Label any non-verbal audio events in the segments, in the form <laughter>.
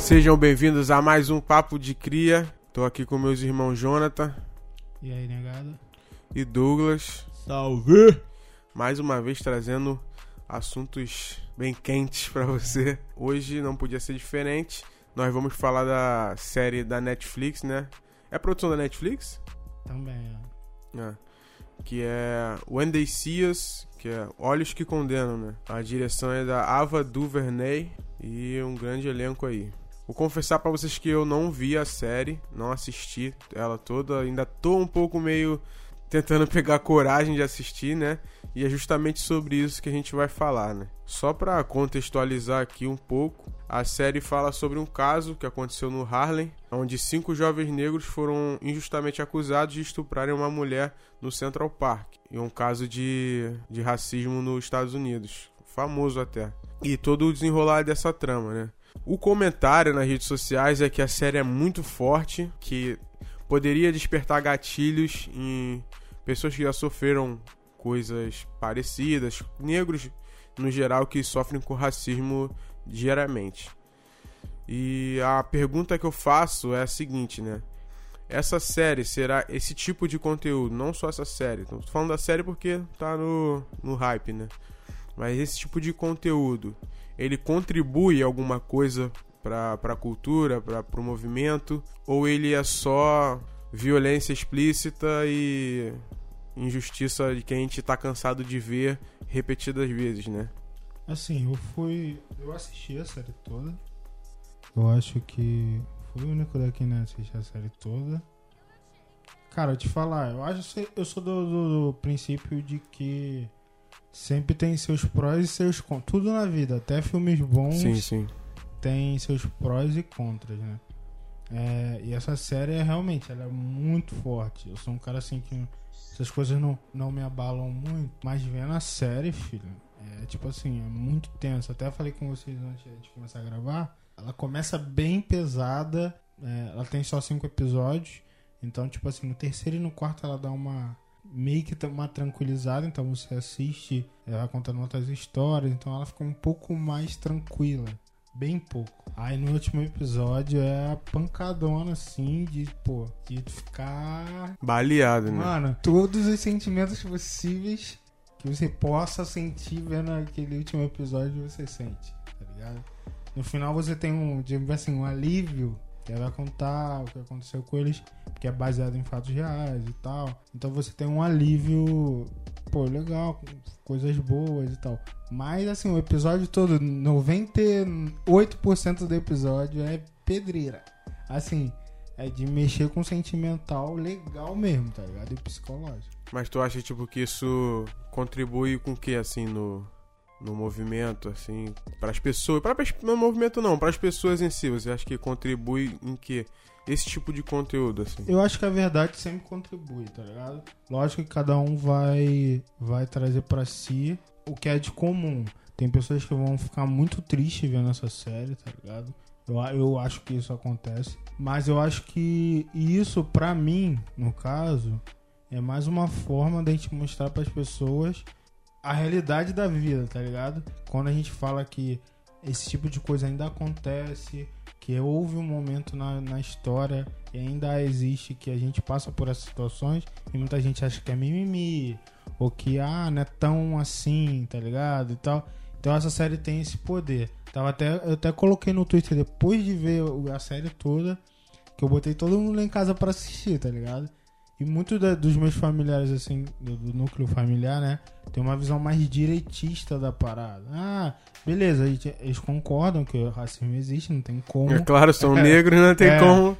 Sejam bem-vindos a mais um Papo de Cria. Tô aqui com meus irmãos Jonathan E aí, negado? e Douglas. Salve! Mais uma vez trazendo assuntos bem quentes pra você. Hoje não podia ser diferente. Nós vamos falar da série da Netflix, né? É produção da Netflix? Também, ó. É. Que é When They See Us, que é Olhos que Condenam, né? A direção é da Ava DuVernay e um grande elenco aí. Vou confessar pra vocês que eu não vi a série, não assisti ela toda, ainda tô um pouco meio tentando <laughs> pegar coragem de assistir, né? E é justamente sobre isso que a gente vai falar, né? Só pra contextualizar aqui um pouco, a série fala sobre um caso que aconteceu no Harlem, onde cinco jovens negros foram injustamente acusados de estuprarem uma mulher no Central Park. E um caso de, de racismo nos Estados Unidos. Famoso até. E todo o desenrolar dessa trama, né? O comentário nas redes sociais é que a série é muito forte, que poderia despertar gatilhos em pessoas que já sofreram coisas parecidas, negros no geral que sofrem com racismo diariamente. E a pergunta que eu faço é a seguinte, né? Essa série será esse tipo de conteúdo, não só essa série. Tô falando da série porque tá no, no hype, né? Mas esse tipo de conteúdo, ele contribui alguma coisa para a cultura, para o movimento, ou ele é só violência explícita e injustiça que a gente tá cansado de ver repetidas vezes, né? Assim, eu fui. Eu assisti a série toda. Eu acho que fui o único daqui né assistir a série toda. Cara, eu te falar, eu acho eu sou do, do, do princípio de que sempre tem seus prós e seus contras. Tudo na vida, até filmes bons Sim, sim. tem seus prós e contras, né? É, e essa série é realmente ela é muito forte. Eu sou um cara assim que essas coisas não, não me abalam muito, mas vendo a série, filho, é tipo assim, é muito tenso. Até falei com vocês antes de começar a gravar. Ela começa bem pesada, é, ela tem só cinco episódios. Então, tipo assim, no terceiro e no quarto ela dá uma meio que uma tranquilizada, então você assiste, ela contando outras histórias, então ela fica um pouco mais tranquila. Bem pouco. Aí no último episódio é a pancadona, assim, de, pô, de ficar. Baleado, né? Mano, todos os sentimentos possíveis que você possa sentir vendo aquele último episódio, você sente, tá ligado? No final você tem um, assim, um alívio que vai contar o que aconteceu com eles, que é baseado em fatos reais e tal. Então você tem um alívio, pô, legal, coisas boas e tal. Mas assim, o episódio todo, 98% do episódio é pedreira. Assim, é de mexer com o sentimental legal mesmo, tá ligado? E psicológico. Mas tu acha, tipo, que isso contribui com o que, assim, no, no movimento, assim, para as pessoas? Para no movimento não, para as pessoas em si, você acha que contribui em que? Esse tipo de conteúdo, assim. Eu acho que a verdade sempre contribui, tá ligado? Lógico que cada um vai, vai trazer para si o que é de comum. Tem pessoas que vão ficar muito tristes vendo essa série, tá ligado? Eu, eu acho que isso acontece. Mas eu acho que isso, pra mim, no caso, é mais uma forma da gente mostrar para as pessoas a realidade da vida, tá ligado? Quando a gente fala que esse tipo de coisa ainda acontece, que houve um momento na, na história e ainda existe que a gente passa por essas situações e muita gente acha que é mimimi ou que ah, não é tão assim, tá ligado? E tal. Então essa série tem esse poder. Tava até, eu até coloquei no Twitter depois de ver a série toda, que eu botei todo mundo lá em casa para assistir, tá ligado? E muitos dos meus familiares, assim, do, do, núcleo familiar, né? Tem uma visão mais direitista da parada. Ah, beleza, eles concordam que o racismo existe, não tem como. É claro, são <laughs> negros, não tem É. como.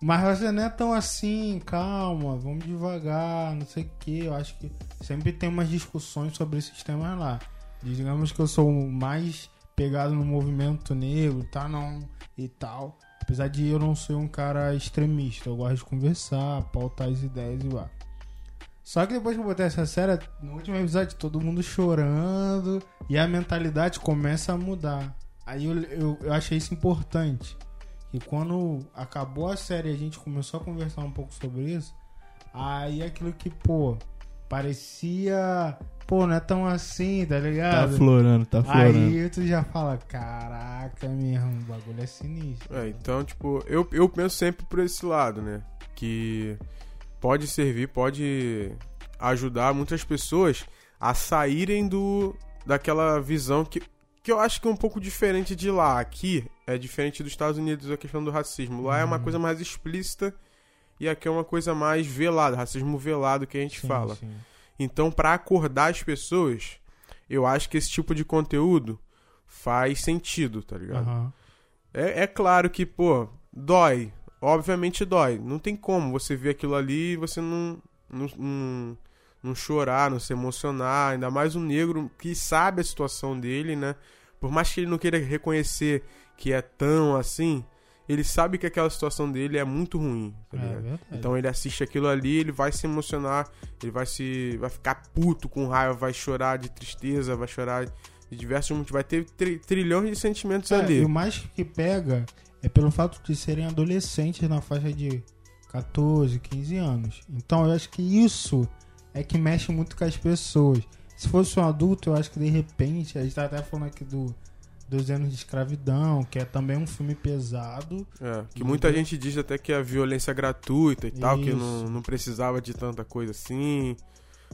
Mas você não é tão assim, calma, vamos devagar, não sei o que. Eu acho que sempre tem umas discussões sobre esses temas lá. Digamos que eu sou mais pegado no movimento negro, tá? Não, e tal. Apesar de eu não ser um cara extremista, eu gosto de conversar, pautar as ideias e lá. Só que depois que eu botei essa série, no último episódio, todo mundo chorando e a mentalidade começa a mudar. Aí eu, eu, eu achei isso importante. E quando acabou a série a gente começou a conversar um pouco sobre isso, aí aquilo que, pô, parecia pô, não é tão assim, tá Tá ligado? florando, tá florando. Aí tu já fala, caraca, mesmo, o bagulho é sinistro. É, então, tipo, eu, eu penso sempre por esse lado, né? Que pode servir, pode ajudar muitas pessoas a saírem do daquela visão que, que eu acho que é um pouco diferente de lá. Aqui é diferente dos Estados Unidos a questão do racismo. Lá é uma Uhum. coisa mais explícita e aqui é uma coisa mais velada, racismo velado que a gente Sim, fala. sim. Então, pra acordar as pessoas, eu acho que esse tipo de conteúdo faz sentido, tá ligado? Aham. É, é claro que, pô, dói. Obviamente dói. Não tem como você ver aquilo ali e você não, não, não, não chorar, não se emocionar. Ainda mais um negro que sabe a situação dele, né? Por mais que ele não queira reconhecer que é tão assim, ele sabe que aquela situação dele é muito ruim, tá É. Então ele assiste aquilo ali, ele vai se emocionar, ele vai se. vai ficar puto com raiva, vai chorar de tristeza, vai chorar de diversos motivos, vai ter tri- trilhões de sentimentos É, ali. E o mais que pega é pelo fato de serem adolescentes na faixa de 14, 15 anos. Então eu acho que isso é que mexe muito com as pessoas. Se fosse um adulto, eu acho que de repente, a gente tá até falando aqui do dos anos de escravidão, que é também um filme pesado. É, que muita Entendeu? gente diz até que é violência gratuita e tal, que Isso. não, não precisava de tanta coisa assim,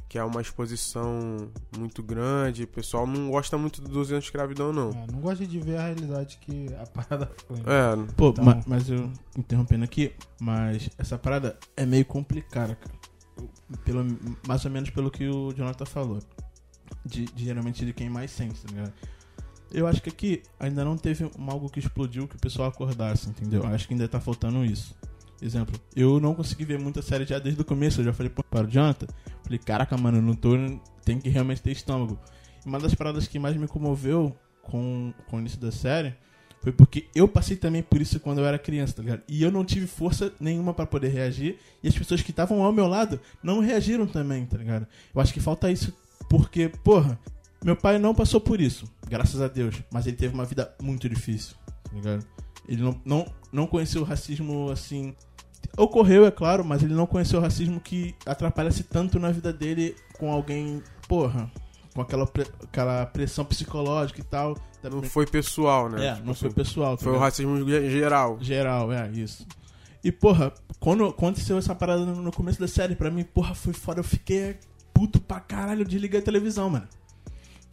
que é uma exposição muito grande. O pessoal não gosta muito do 200 anos de escravidão, não. É, não gosto de ver a realidade que a parada foi. né? É, Pô, Então- ma- mas eu interrompendo aqui, mas essa parada é meio complicada, cara. Pelo, mais ou menos pelo que o Jonathan falou. De, de geralmente de quem mais sente, tá ligado? Eu acho que aqui ainda não teve algo que explodiu que o pessoal acordasse, entendeu? Acho que ainda tá faltando isso. Exemplo, eu não consegui ver muita série já desde o começo, eu já falei para Jonathan, falei, caraca, mano, não tô. Tem que realmente ter estômago. E uma das paradas que mais me comoveu com, com o início da série foi porque eu passei também por isso quando eu era criança, tá ligado? E eu não tive força nenhuma pra poder reagir. E as pessoas que estavam ao meu lado não reagiram também, tá ligado? Eu acho que falta isso porque, porra, meu pai não passou por isso, graças a Deus. Mas ele teve uma vida muito difícil, tá ligado? Ele não, não, não conheceu o racismo assim. Ocorreu, é claro, mas ele não conheceu o racismo que atrapalhasse tanto na vida dele com alguém, porra, com aquela, aquela pressão psicológica e tal. não foi pessoal, né? É, Tipo não foi assim, pessoal. tá Foi o racismo ge- geral. Geral, é, isso. E, porra, quando aconteceu essa parada no no começo da série, pra mim, porra, foi foda. Eu fiquei puto pra caralho, eu desliguei a televisão, mano.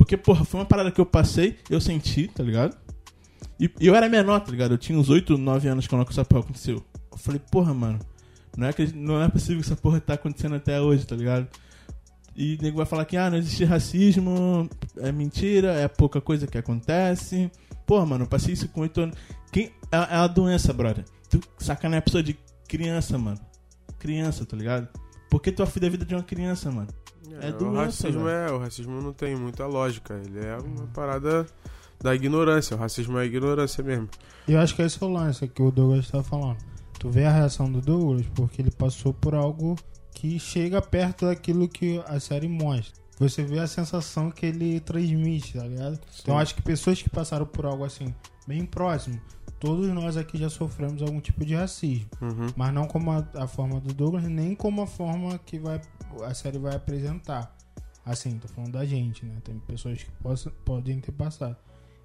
Porque, porra, foi uma parada que eu passei, eu senti, tá ligado? E, e eu era menor, tá ligado? Eu tinha uns 8, 9 anos quando essa porra aconteceu. Eu falei, porra, mano, não é, que, não é possível que essa porra tá acontecendo até hoje, tá ligado? E o nego vai falar que, ah, não existe racismo, é mentira, é pouca coisa que acontece. Porra, mano, eu passei isso com 8 anos. Quem, é, é uma doença, brother. Tu sacaneia a pessoa de criança, mano. Criança, tá ligado? Por que tua vida é a vida de uma criança, mano? É o doença, racismo velho. é, o racismo não tem muita lógica. Ele é uma parada da ignorância. O racismo é a ignorância mesmo. E eu acho que esse é o lance que o Douglas tá falando. Tu vê a reação do Douglas porque ele passou por algo que chega perto daquilo que a série mostra. Você vê a sensação que ele transmite, tá ligado? Então eu acho que pessoas que passaram por algo assim, bem próximo, todos nós aqui já sofremos algum tipo de racismo. Uhum. Mas não como a, a forma do Douglas, nem como a forma que vai, a série vai apresentar. Assim, tô falando da gente, né? Tem pessoas que possam, podem ter passado.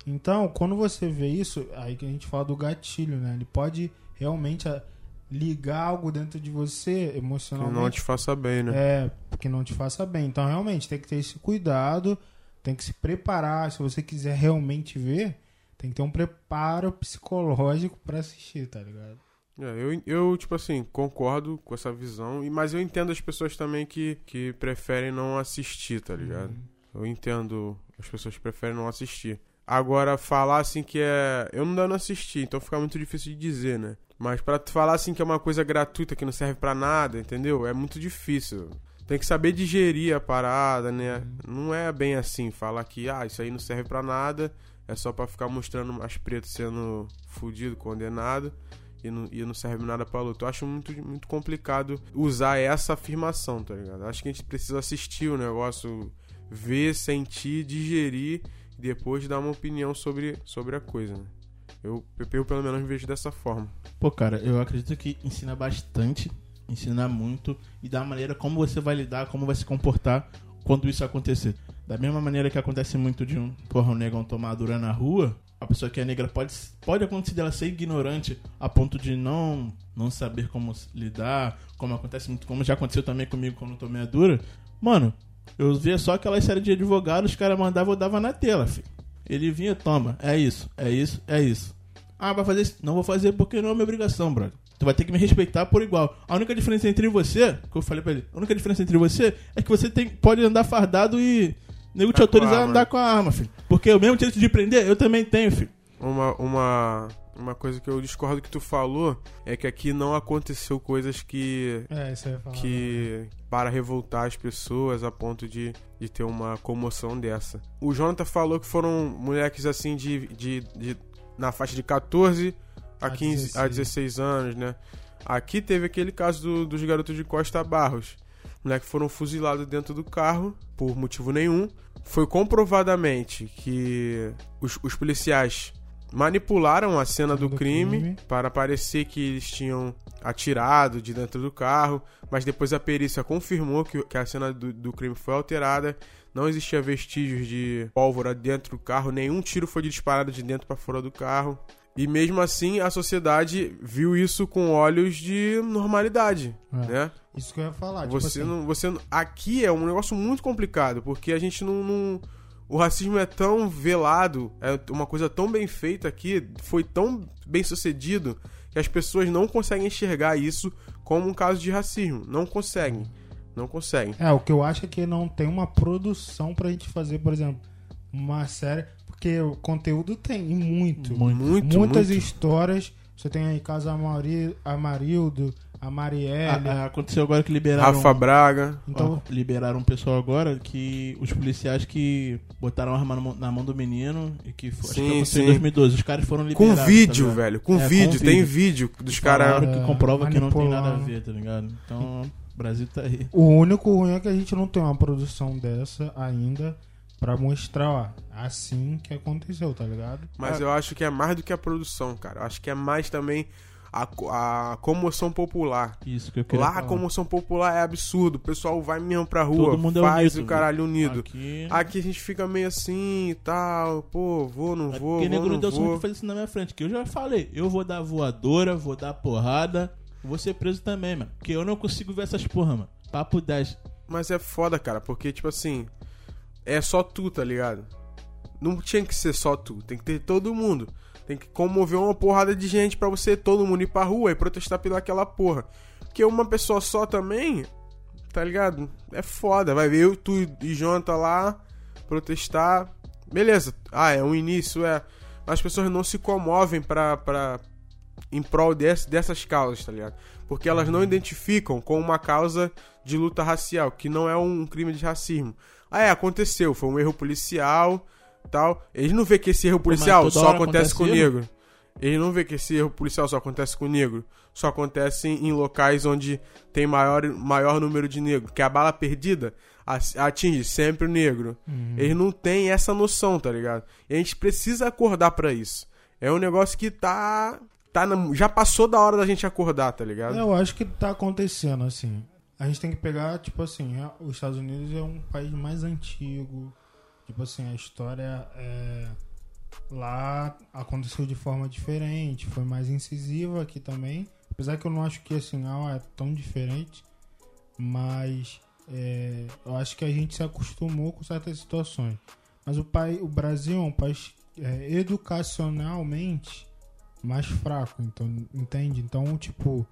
Então, quando você vê isso, aí que a gente fala do gatilho, né? Ele pode realmente ah, ligar algo dentro de você Que emocionalmente. não te faça bem, né? É, que não te faça bem. Então, realmente, tem que ter esse cuidado, tem que se preparar. Se você quiser realmente ver, tem que ter um preparo psicológico pra assistir, tá ligado? É, eu, eu, tipo assim, concordo com essa visão, e- mas eu entendo as pessoas também que, que preferem não assistir, tá ligado? Eu entendo as pessoas que preferem não assistir. Agora, falar assim que é. Eu não, não assisti, então fica muito difícil de dizer, né? Mas pra tu falar assim que é uma coisa gratuita que não serve pra nada, entendeu? É muito difícil. Tem que saber digerir a parada, né? Não é bem assim, falar que, ah, isso aí não serve pra nada, é só pra ficar mostrando mais preto sendo fudido, condenado e não, e não serve nada pra luta. Eu acho muito, muito complicado usar essa afirmação, tá ligado? Acho que a gente precisa assistir o negócio, ver, sentir, digerir e depois dar uma opinião sobre, sobre a coisa, né? Eu, eu pelo menos vejo dessa forma. Pô, cara, eu acredito que ensina bastante, ensina muito e da maneira como você vai lidar, como vai se comportar quando isso acontecer. Da mesma maneira que acontece muito de um, porra, um negão tomar dura na rua, a pessoa que é negra pode, pode acontecer dela ser ignorante a ponto de não, não saber como lidar, como acontece muito, como já aconteceu também comigo quando eu tomei a dura. Mano, eu via só aquela série de advogados, os caras mandavam, eu dava na tela, filho. Ele vinha, toma, é isso, é isso, é isso. Ah, vai fazer isso? Não vou fazer porque não é minha obrigação, brother. Tu vai ter que me respeitar por igual. A única diferença entre você, que eu falei pra ele, a única diferença entre você é que você tem, pode andar fardado e nego te Tá com autorizar a andar com a arma, filho. Porque o mesmo direito de prender, eu também tenho, filho. Uma, uma, uma coisa que eu discordo que tu falou é que aqui não aconteceu coisas que. É, isso aí eu ia falar. que para revoltar as pessoas a ponto de, de ter uma comoção dessa. O Jonathan falou que foram moleques assim de, de, de- na faixa de 14 a A 15 a 16 anos, né? Aqui teve aquele caso do- dos garotos de Costa Barros. Moleques foram fuzilados dentro do carro por motivo nenhum. Foi comprovadamente que os, os policiais manipularam a cena do, do crime, crime. para parecer que eles tinham atirado de dentro do carro, mas depois a perícia confirmou que, que a cena do, do crime foi alterada. Não existia vestígios de pólvora dentro do carro, nenhum tiro foi disparado de dentro para fora do carro. E mesmo assim, a sociedade viu isso com olhos de normalidade, É. né? Isso que eu ia falar. tipo Você assim, não, você aqui é um negócio muito complicado, porque a gente não, não- o racismo é tão velado, é uma coisa tão bem feita aqui, foi tão bem sucedido que as pessoas não conseguem enxergar isso como um caso de racismo, não conseguem, não conseguem. É, o que eu acho é que não tem uma produção pra gente fazer, por exemplo, uma série. Porque o conteúdo tem, e muito. Muito. Muito, Muitas muito. histórias. Você tem aí caso Amari, Amarildo, a Marielle. Ah, ah, aconteceu agora que liberaram. Rafa Braga, então, Ó, liberaram um pessoal agora que os policiais que botaram a arma na mão, na mão do menino e que foi, acho que Sim, em 2012. Os caras foram com liberados. vídeo, tá velho, com É, com vídeo, tem vídeo. dos caras. que comprova que não tem nada a ver, tá ligado? Então, o Brasil tá aí. o único ruim é que a gente não tem uma produção dessa ainda pra mostrar, ó, assim que aconteceu, tá ligado? Mas eu acho que é mais do que a produção, cara. Eu acho que é mais também a, a comoção popular. Isso que eu queria Lá a falar. comoção popular é absurdo. O pessoal vai mesmo pra rua, Todo mundo é faz unido, o caralho unido. Aqui, Aqui a gente fica meio assim e tal. Pô, vou, não vou, Porque vou, nego não deu vou. de fazer isso na minha frente. Que eu já falei, eu vou dar voadora, vou dar porrada, vou ser preso também, mano. Porque eu não consigo ver essas porra, mano. Papo 10. Mas é foda, cara, porque, tipo assim, é só tu, tá ligado? Não tinha que ser só tu, tem que ter todo mundo. Tem que comover uma porrada de gente pra você, todo mundo ir pra rua e protestar pelaquela porra. Porque uma pessoa só também, tá ligado? É foda. Vai ver eu, tu e Jonathan lá protestar. Beleza, ah, é um início, é. As pessoas não se comovem pra. pra em prol desse, dessas causas, tá ligado? Porque elas não identificam com uma causa de luta racial, que não é um crime de racismo. Ah, é, aconteceu, foi um erro policial, tal. Eles não vê que esse erro policial só acontece acontece com o erro? negro. Eles não vê que esse erro policial só acontece com o negro. Só acontece em, locais onde tem maior, maior número de negros. Que a bala perdida atinge sempre o negro. Eles não têm essa noção, tá ligado? E a gente precisa acordar pra isso. É um negócio que tá. tá na- já passou da hora da gente acordar, tá ligado? Eu acho que tá acontecendo, assim. A gente tem que pegar, tipo assim, é- os Estados Unidos é um país mais antigo. Tipo assim, a história é. Lá aconteceu de forma diferente, foi mais incisiva aqui também. Apesar que eu não acho que assim, ah, é tão diferente. Mas é, eu acho que a gente se acostumou com certas situações. Mas o, pai, o Brasil é um país é, educacionalmente mais fraco, então, entende? Então, tipo,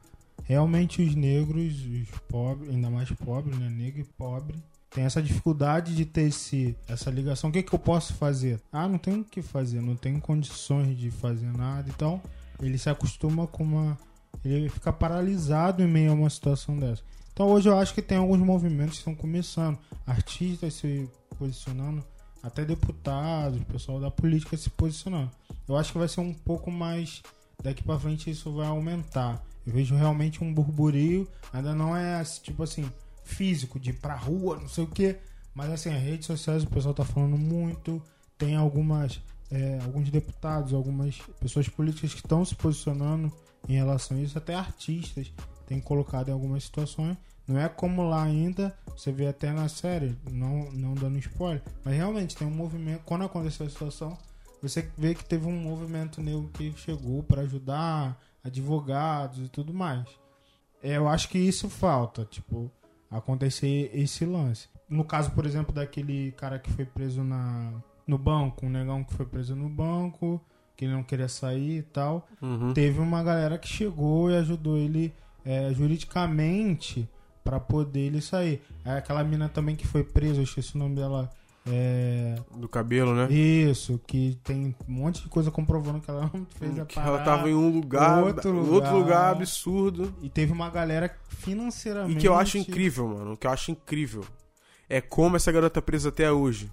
realmente os negros, os pobres, ainda mais pobres, né? Negro e pobre, tem essa dificuldade de ter esse, essa ligação. O que, que eu posso fazer? Ah, não tenho o que fazer, não tenho condições de fazer nada. Então, ele se acostuma com uma. Ele fica paralisado em meio a uma situação dessa. Então, hoje eu acho que tem alguns movimentos que estão começando. Artistas se posicionando, até deputados, pessoal da política se posicionando. Eu acho que vai ser um pouco mais. Daqui pra frente isso vai aumentar. Eu vejo realmente um burburinho. Ainda não é tipo assim, físico, de ir pra rua, não sei o que. Mas assim, as redes sociais o pessoal tá falando muito. Tem algumas. é, alguns deputados, algumas pessoas políticas que estão se posicionando em relação a isso, até artistas têm colocado em algumas situações. Não é como lá ainda, você vê até na série, não, não dando spoiler, mas realmente tem um movimento. Quando aconteceu a situação, você vê que teve um movimento negro que chegou para ajudar advogados e tudo mais. É, eu acho que isso falta, tipo, acontecer esse lance. No caso, por exemplo, daquele cara que foi preso na, no banco, um negão que foi preso no banco, que ele não queria sair e tal. Uhum. Teve uma galera que chegou e ajudou ele é, juridicamente para poder ele sair. É aquela mina também que foi presa, eu esqueci o nome dela. É, Do cabelo, né? isso, que tem um monte de coisa comprovando que ela não <laughs> fez a que parada. ela tava em um lugar, outro outro lugar. lugar, absurdo. E teve uma galera financeiramente. E que eu acho incrível, mano. O que eu acho incrível é como essa garota presa até hoje.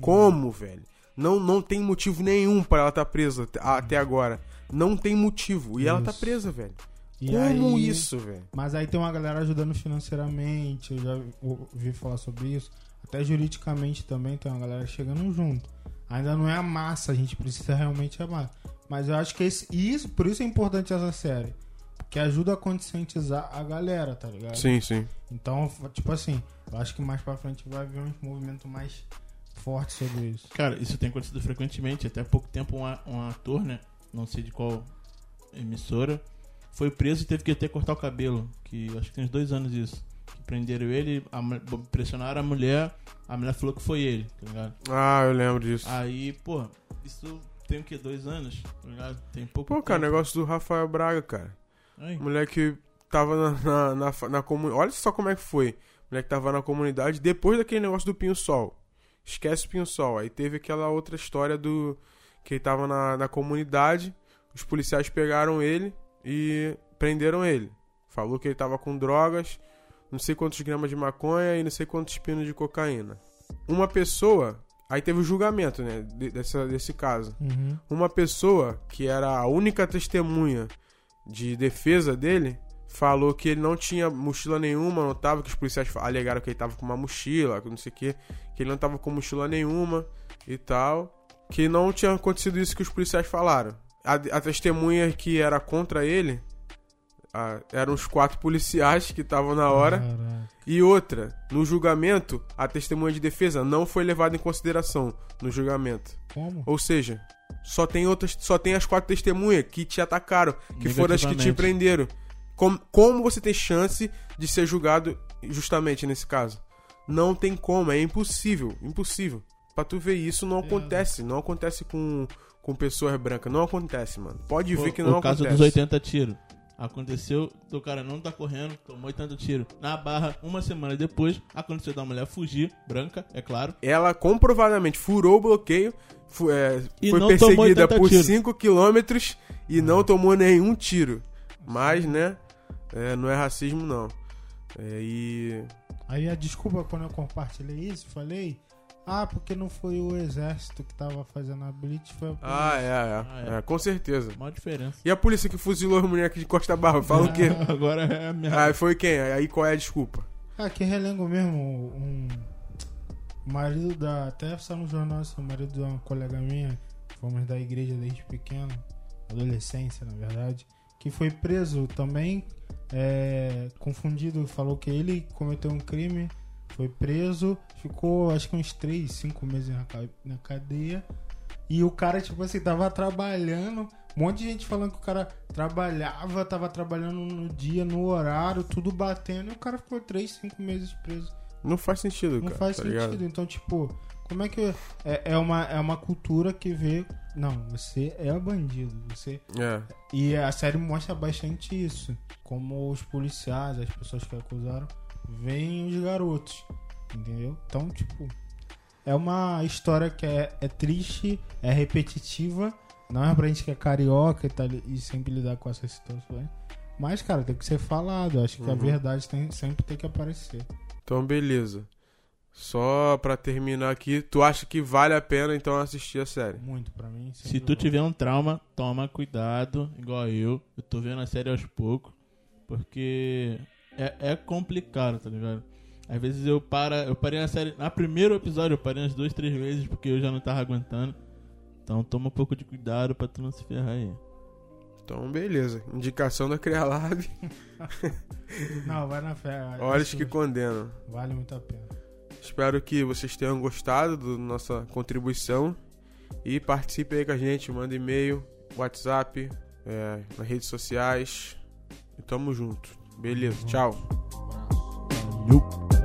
Como, velho? Não, não tem motivo nenhum para ela estar presa até- agora. Não tem motivo. E ela tá Isso. presa, velho. E Como aí- isso, velho? Mas aí tem uma galera ajudando financeiramente, eu já ouvi falar sobre isso. Até juridicamente também tem uma galera chegando junto. Ainda não é a massa, a gente precisa realmente amar. Mas eu acho que esse, isso, por isso é importante essa série. Porque ajuda a conscientizar a galera, tá ligado? Sim, sim. Então, tipo assim, eu acho que mais pra frente vai haver um movimento mais forte sobre isso. Cara, isso tem acontecido frequentemente. Até há pouco tempo um, um ator, né? Não sei de qual emissora, foi preso e teve que até cortar o cabelo. Que acho que tem uns dois anos isso. Que prenderam ele, a pressionaram a mulher, a mulher falou que foi ele, tá ligado? Ah, eu lembro disso. Aí, pô, isso tem o que? Dois anos? Tá ligado? Tem pouco Pô, cara, tempo. negócio do Rafael Braga, cara. Aí, Moleque tava na, na, na, na comunidade. Olha só como é que foi. Moleque tava na comunidade depois daquele negócio do Pinho Sol. Esquece o Pinho Sol. Aí teve aquela outra história do. Que ele tava na, na comunidade. Os policiais pegaram ele e prenderam ele. Falou que ele tava com drogas, não sei quantos gramas de maconha e não sei quantos pinos de cocaína. Uma pessoa. Aí teve o julgamento, né? de- dessa, desse caso Uhum. uma pessoa que era a única testemunha de defesa dele falou que ele não tinha mochila nenhuma, não tava, que os policiais alegaram que ele tava com uma mochila, que não sei o que, que ele não tava com mochila nenhuma e tal, que não tinha acontecido isso que os policiais falaram. A, a testemunha que era contra ele ah, eram os quatro policiais que estavam na hora. Caraca. E outra, no julgamento, a testemunha de defesa não foi levada em consideração no julgamento. Como? Ou seja, só tem outras, só tem as quatro testemunhas que te atacaram, que foram as que te prenderam. Como, como você tem chance de ser julgado justamente nesse caso? Não tem como, é impossível, impossível. Pra tu ver isso não acontece, não acontece com, com pessoas brancas, não acontece, mano. Pode ver que não o caso acontece. dos 80 tiros. Aconteceu do cara não tá correndo, tomou 80 tiros. Na barra, uma semana depois, aconteceu da mulher fugir, branca, é claro. Ela comprovadamente furou o bloqueio, fu- é, E foi perseguida 80 por tiros. 5 quilômetros e não tomou nenhum tiro. Mas, né, é, não é racismo, não. É, e. Aí a desculpa quando eu compartilhei isso, falei, ah, porque não foi o exército que tava fazendo a blitz, foi a polícia. Ah, é, é, Ah, é. é, com certeza. Maior diferença. E a polícia que fuzilou as mulheres aqui de Costa Barra? Fala o quê? <laughs> Agora é a minha. Ah, foi quem? Aí qual é a desculpa? Ah, que relengo mesmo, um marido da, até saiu no jornal, assim, o marido de uma colega minha, fomos da igreja desde pequeno, adolescência, na verdade, que foi preso também, é, confundido, falou que ele cometeu um crime, foi preso, ficou acho que uns 3, 5 meses na, ca- na cadeia, e o cara, tipo assim, tava trabalhando, um monte de gente falando que o cara trabalhava, tava trabalhando no dia, no horário, tudo batendo, e o cara ficou 3, 5 meses preso. Não faz sentido, Não cara. faz tá sentido. ligado? Então, tipo, como é que. É, é, uma, é uma cultura que vê. Não, você é bandido. Você. É. E a série mostra bastante isso. Como os policiais, as pessoas que acusaram, veem os garotos. Entendeu? Então, tipo. É uma história que é, é triste, é repetitiva. Não é pra gente que é carioca e, tá, e sempre lidar com essas situações. Mas, cara, tem que ser falado. Acho que a Uhum. verdade tem, sempre tem que aparecer. Então, beleza. Só pra terminar aqui, tu acha que vale a pena então assistir a série? Muito pra mim. Se tu vou. tiver um trauma, toma cuidado, igual eu. Eu tô vendo a série aos poucos. Porque é, é complicado, tá ligado? Às vezes eu para, eu parei na série. Na primeiro episódio eu parei umas duas, três vezes porque eu já não tava aguentando. Então toma um pouco de cuidado pra tu não se ferrar aí. Então, beleza. Indicação da Crealab. <laughs> Não, vai na fé. <laughs> Olhos que condenam. Vale muito a pena. Espero que vocês tenham gostado da nossa contribuição. E participe aí com a gente. Manda e-mail, WhatsApp, é, nas redes sociais. E tamo junto. Beleza, tchau. Valeu.